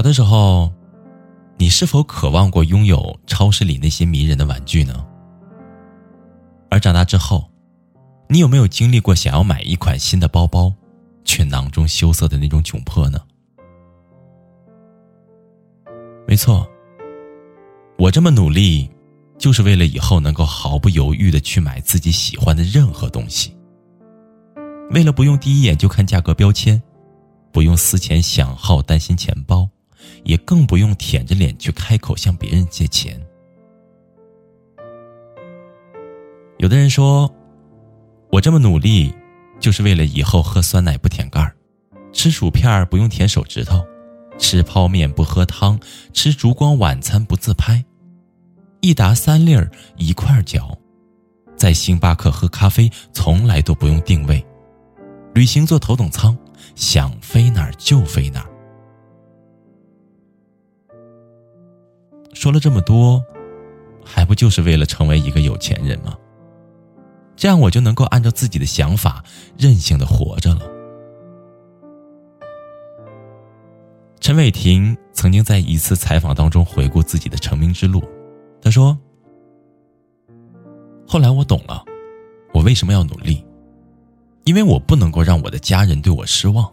小的时候，你是否渴望过拥有超市里那些迷人的玩具呢？而长大之后，你有没有经历过想要买一款新的包包，却囊中羞涩的那种窘迫呢？没错，我这么努力，就是为了以后能够毫不犹豫的去买自己喜欢的任何东西，为了不用第一眼就看价格标签，不用思前想后担心钱包。也更不用舔着脸去开口向别人借钱。有的人说，我这么努力，就是为了以后喝酸奶不舔盖儿，吃薯片不用舔手指头，吃泡面不喝汤，吃烛光晚餐不自拍，一打三粒儿一块嚼，在星巴克喝咖啡从来都不用定位，旅行坐头等舱，想飞哪儿就飞哪儿。说了这么多，还不就是为了成为一个有钱人吗？这样我就能够按照自己的想法任性的活着了。陈伟霆曾经在一次采访当中回顾自己的成名之路，他说：“后来我懂了，我为什么要努力，因为我不能够让我的家人对我失望，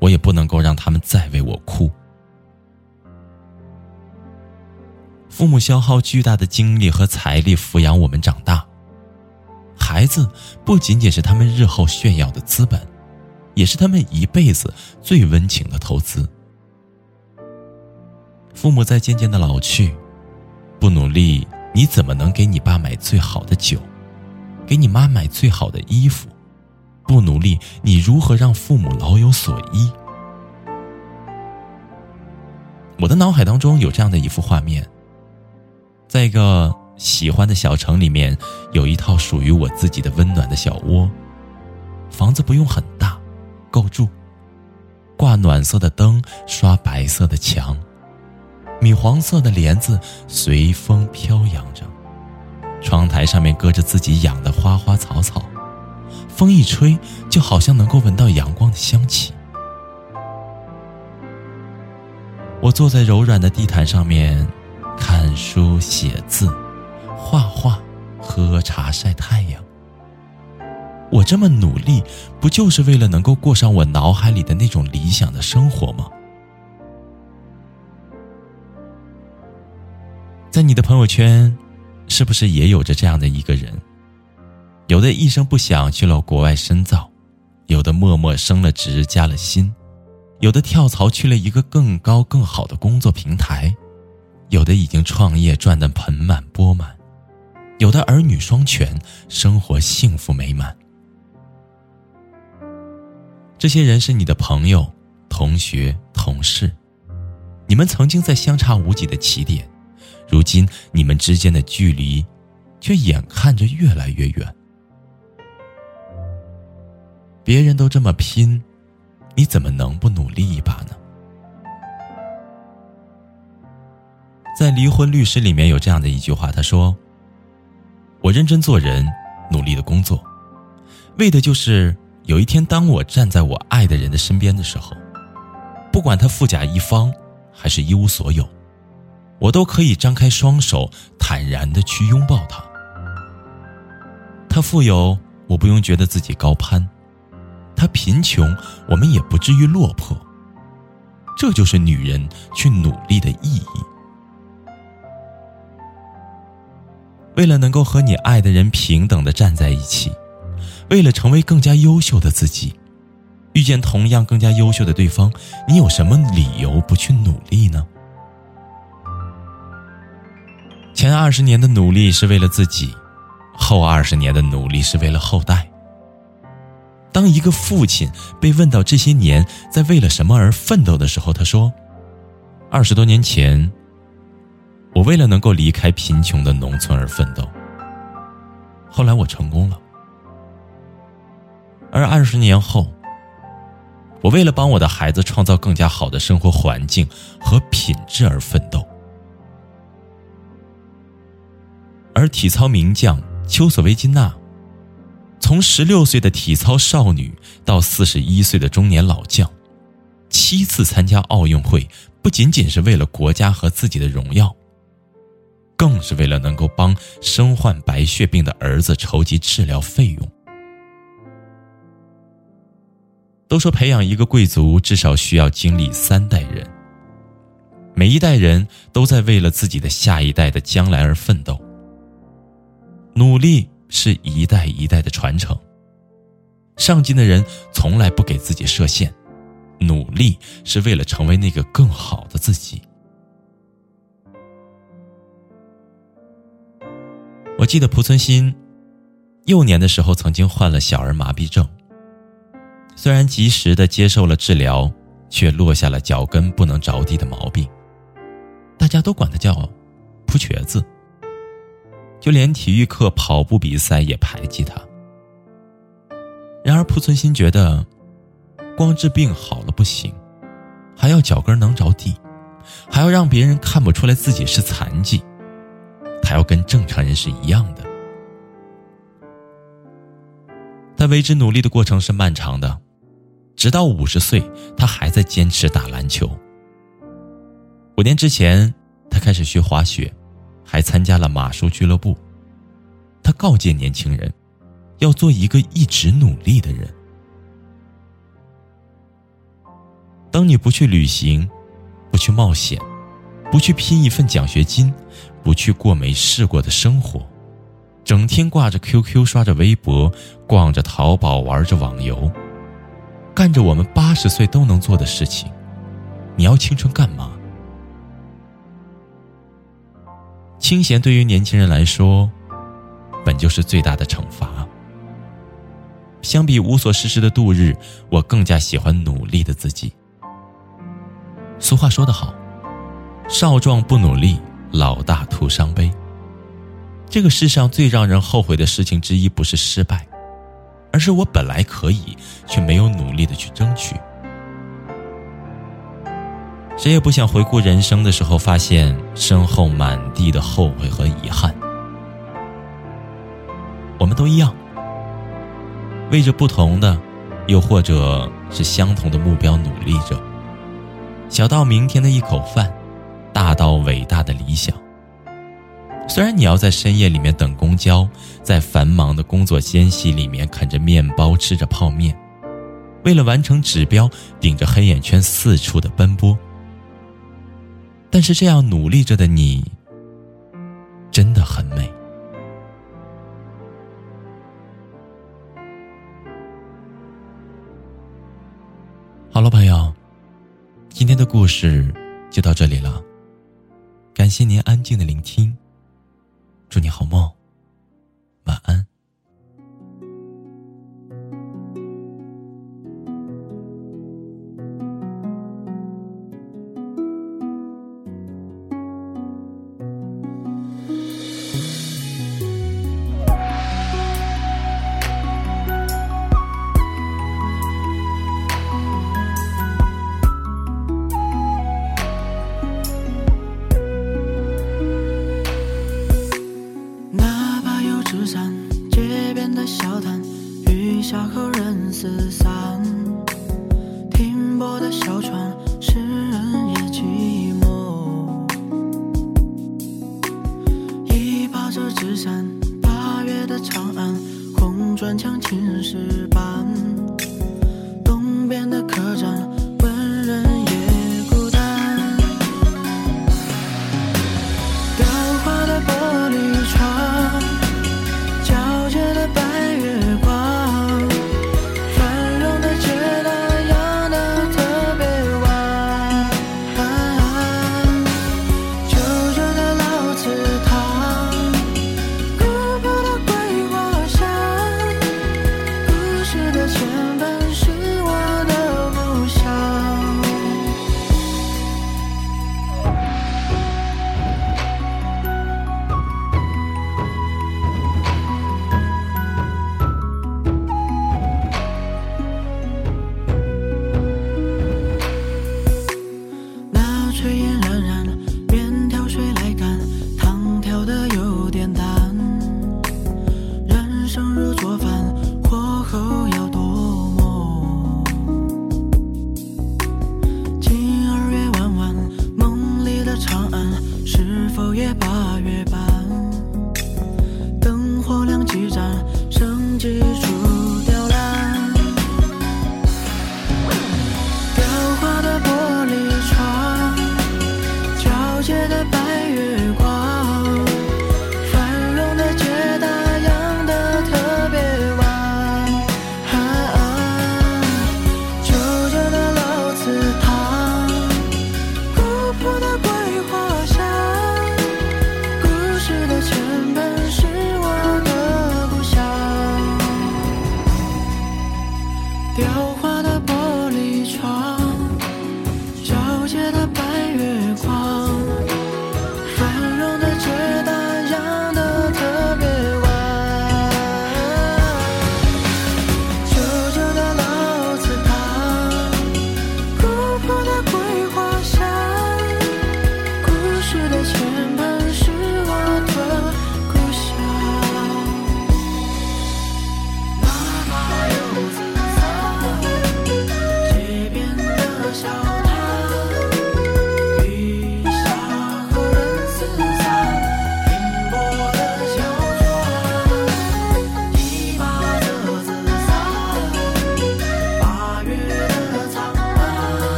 我也不能够让他们再为我哭。”父母消耗巨大的精力和财力抚养我们长大，孩子不仅仅是他们日后炫耀的资本，也是他们一辈子最温情的投资。父母在渐渐的老去，不努力，你怎么能给你爸买最好的酒，给你妈买最好的衣服？不努力，你如何让父母老有所依？我的脑海当中有这样的一幅画面。在一个喜欢的小城里面，有一套属于我自己的温暖的小窝。房子不用很大，够住。挂暖色的灯，刷白色的墙，米黄色的帘子随风飘扬着。窗台上面搁着自己养的花花草草，风一吹，就好像能够闻到阳光的香气。我坐在柔软的地毯上面。看书、写字、画画、喝茶、晒太阳。我这么努力，不就是为了能够过上我脑海里的那种理想的生活吗？在你的朋友圈，是不是也有着这样的一个人？有的一声不响去了国外深造，有的默默升了职加了薪，有的跳槽去了一个更高更好的工作平台。有的已经创业赚得盆满钵满，有的儿女双全，生活幸福美满。这些人是你的朋友、同学、同事，你们曾经在相差无几的起点，如今你们之间的距离，却眼看着越来越远。别人都这么拼，你怎么能不努力一把呢？在《离婚律师》里面有这样的一句话，他说：“我认真做人，努力的工作，为的就是有一天，当我站在我爱的人的身边的时候，不管他富甲一方还是一无所有，我都可以张开双手，坦然的去拥抱他。他富有，我不用觉得自己高攀；他贫穷，我们也不至于落魄。这就是女人去努力的意义。”为了能够和你爱的人平等的站在一起，为了成为更加优秀的自己，遇见同样更加优秀的对方，你有什么理由不去努力呢？前二十年的努力是为了自己，后二十年的努力是为了后代。当一个父亲被问到这些年在为了什么而奋斗的时候，他说：“二十多年前，我为了能够离开贫穷的农村而奋斗。后来我成功了，而二十年后，我为了帮我的孩子创造更加好的生活环境和品质而奋斗。”而体操名将丘索维金娜。从十六岁的体操少女到四十一岁的中年老将，七次参加奥运会，不仅仅是为了国家和自己的荣耀，更是为了能够帮身患白血病的儿子筹集治疗费用。都说培养一个贵族至少需要经历三代人，每一代人都在为了自己的下一代的将来而奋斗，努力。是一代一代的传承。上进的人从来不给自己设限，努力是为了成为那个更好的自己。记得濮存昕幼年的时候曾经患了小儿麻痹症，虽然及时的接受了治疗，却落下了脚跟不能着地的毛病，大家都管他叫“扑瘸子”。就连体育课跑步比赛也排挤他。然而濮存昕觉得，光治病好了不行，还要脚跟能着地，还要让别人看不出来自己是残疾，他要跟正常人是一样的。他为之努力的过程是漫长的，直到五十岁，他还在坚持打篮球。五年之前，他开始学滑雪。还参加了马术俱乐部。他告诫年轻人，要做一个一直努力的人。当你不去旅行，不去冒险，不去拼一份奖学金，不去过没试过的生活，整天挂着 QQ 刷着微博，逛着淘宝玩着网游，干着我们八十岁都能做的事情，你要青春干嘛？清闲对于年轻人来说，本就是最大的惩罚。相比无所事事的度日，我更加喜欢努力的自己。俗话说得好，“少壮不努力，老大徒伤悲。”这个世上最让人后悔的事情之一，不是失败，而是我本来可以，却没有努力的去争取。谁也不想回顾人生的时候，发现身后满地的后悔和遗憾。我们都一样，为着不同的，又或者是相同的目标努力着。小到明天的一口饭，大到伟大的理想。虽然你要在深夜里面等公交，在繁忙的工作间隙里面啃着面包，吃着泡面，为了完成指标，顶着黑眼圈四处的奔波。但是这样努力着的你，真的很美。好了，朋友，今天的故事就到这里了。感谢您安静的聆听，祝你好梦，小摊，雨下后人四散。炊烟冉冉，面条水来干，汤调的有点淡，人生如做饭，火候要多。今儿月弯弯，梦里的长安是否也八月半？灯火亮几盏，生机处。